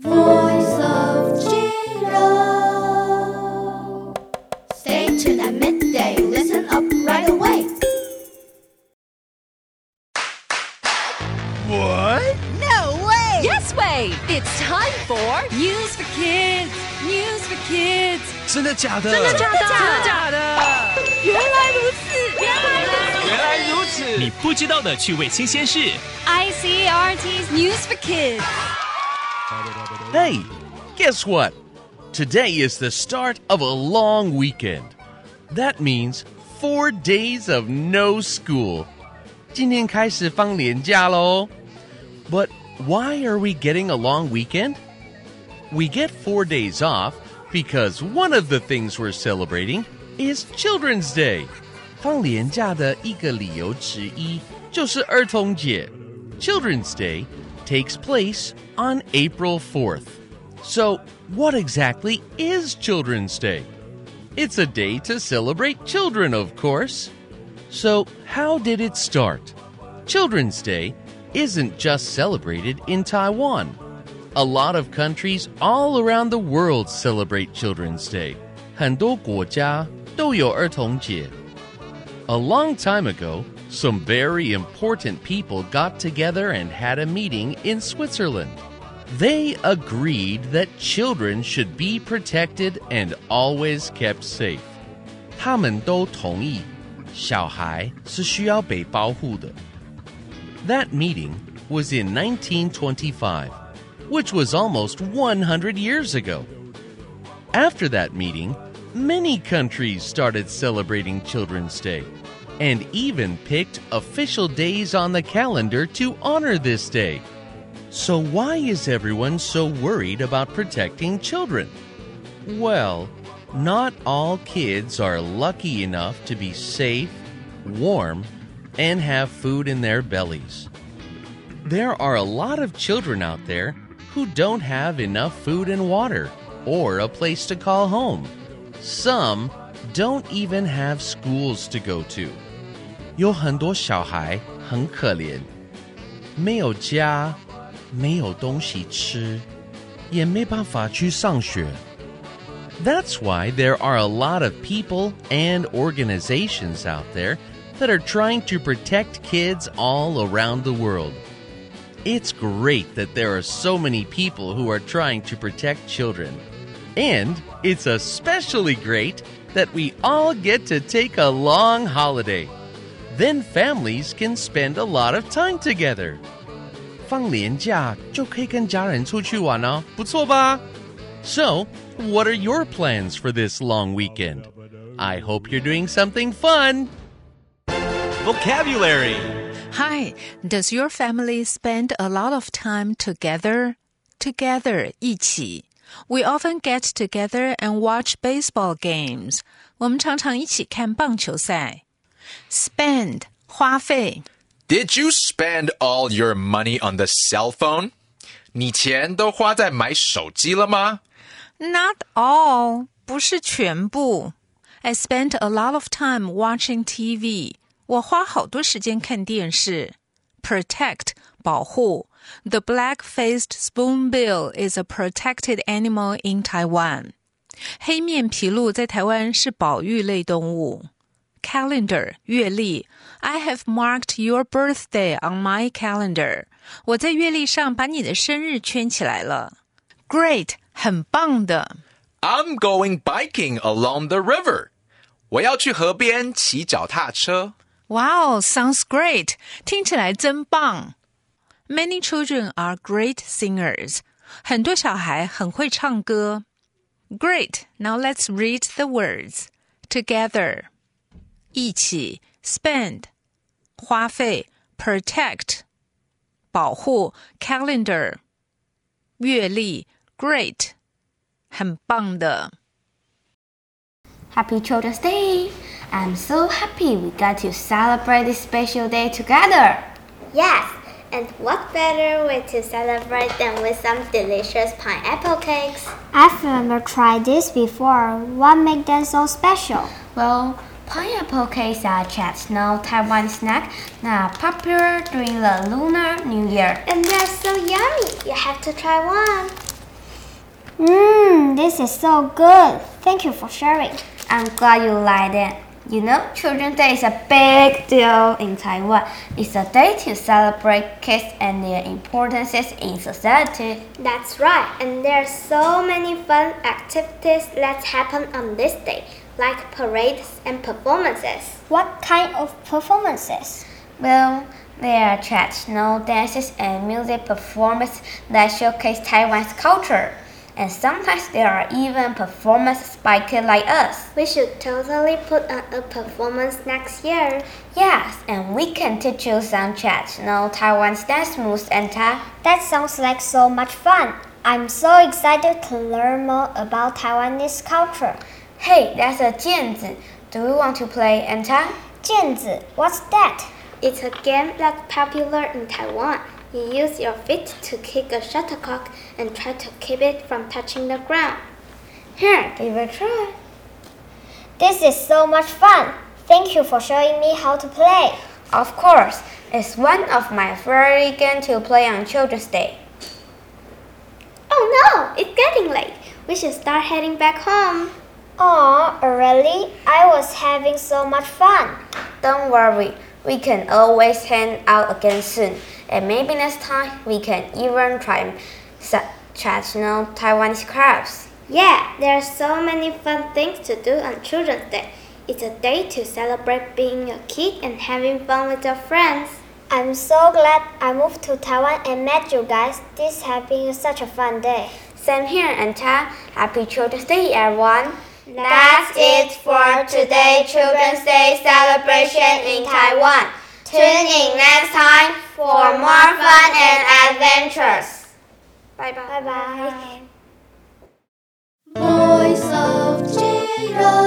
Voice of Jiro. Stay tuned at midday. Listen up right away. What? No way! Yes way! It's time for News for Kids. News for Kids. 真的假的？真的假的？真的假的？原来如此，原来如此。原来如此！你不知道的趣味新鲜事。 ICRT's News for Kids. Hey, guess what? Today is the start of a long weekend. That means four days of no school. 今天开始放年假喽。But why are we getting a long weekend? We get four days off because one of the things we're celebrating is Children's Day. 放年假的一个理由之一就是儿童节。Children's Day takes place on April 4th. So, what exactly is Children's Day? It's a day to celebrate children, of course. So, how did it start? Children's Day isn't just celebrated in Taiwan. A lot of countries all around the world celebrate Children's Day. 很多国家都有儿童节。A long time ago, some very important people got together and had a meeting in Switzerland. They agreed that children should be protected and always kept safe. 他们都同意，小孩是需要被保护的。That meeting was in 1925, which was almost 100 years ago. After that meeting, many countries started celebrating Children's Day and even picked official days on the calendar to honor this day. So, why is everyone so worried about protecting children? Well, not all kids are lucky enough to be safe, warm, and have food in their bellies. There are a lot of children out there who don't have enough food and water or a place to call home. Some don't even have schools to go to. 有很多小孩很可怜，没有家，没有东西吃，也没办法去上学。That's why there are a lot of people and organizations out there that are trying to protect kids all around the world. It's great that there are so many people who are trying to protect children. And it's especially great that we all get to take a long holiday. Then families can spend a lot of time together. 放年假就可以跟家人出去玩哦，不错吧？So, what are your plans for this long weekend? I hope you're doing something fun. Vocabulary. Hi, does your family spend a lot of time together? Together, 一起. We often get together and watch baseball games. 我们常常一起看棒球赛。 Spend 花费 Did you spend all your money on the cell phone? 你钱都花在买手机了吗？ Not all 不是全部。I spent a lot of time watching TV. 我花好多时间看电视。Protect 保护。The black-faced spoonbill is a protected animal in Taiwan. 黑面琵鹭在台湾是保育类动物。 Calendar 月历，I have marked your birthday on my calendar. 我在月历上把你的生日圈起来了。Great，很棒的。 I'm going biking along the river. 我要去河边骑脚踏车。 Wow, sounds great. 听起来真棒。Many children are great singers. 很多小孩很会唱歌。Great. Now let's read the words. Together. 一起 spend 花费 protect 保护 calendar 月历 great 很棒的。 Happy Children's Day! I'm so happy we got to celebrate this special day together. Yes, and what better way to celebrate than with some delicious pineapple cakes? I've never tried this before. What makes them so special? Well, pineapple cakes are a traditional Taiwan snack that are popular during the Lunar New Year. And they're so yummy. You have to try one. Mmm, this is so good. Thank you for sharing. I'm glad you like it. You know, Children's Day is a big deal in Taiwan. It's a day to celebrate kids and their importances in society. That's right, and there are so many fun activities that happen on this day, like parades and performances. What kind of performances? Well, there are traditional dances and music performances that showcase Taiwan's culture. And sometimes there are even performances by kids like us. We should totally put on a performance next year. Yes, and we can teach you some traditional Taiwan's dance moves and ta. That sounds like so much fun. I'm so excited to learn more about Taiwanese culture. Hey, that's a 毽子. Do you want to play and ta? 毽子, what's that? It's a game that's popular in Taiwan. You use your feet to kick a shuttlecock and try to keep it from touching the ground. Here, give it a try. This is so much fun. Thank you for showing me how to play. Of course, it's one of my favorite games to play on Children's Day. Oh no, it's getting late. We should start heading back home. Aw, really? I was having so much fun. Don't worry, we can always hang out again soon. And maybe next time we can even try some traditional Taiwanese crafts. Yeah, there are so many fun things to do on Children's Day. It's a day to celebrate being a kid and having fun with your friends. I'm so glad I moved to Taiwan and met you guys. This has been such a fun day. Same here, Anta. Happy Children's Day, everyone. That's it for today Children's Day celebration in Taiwan. Tune in next time for more fun and adventures. Bye bye. Bye bye. Voice of Jiro.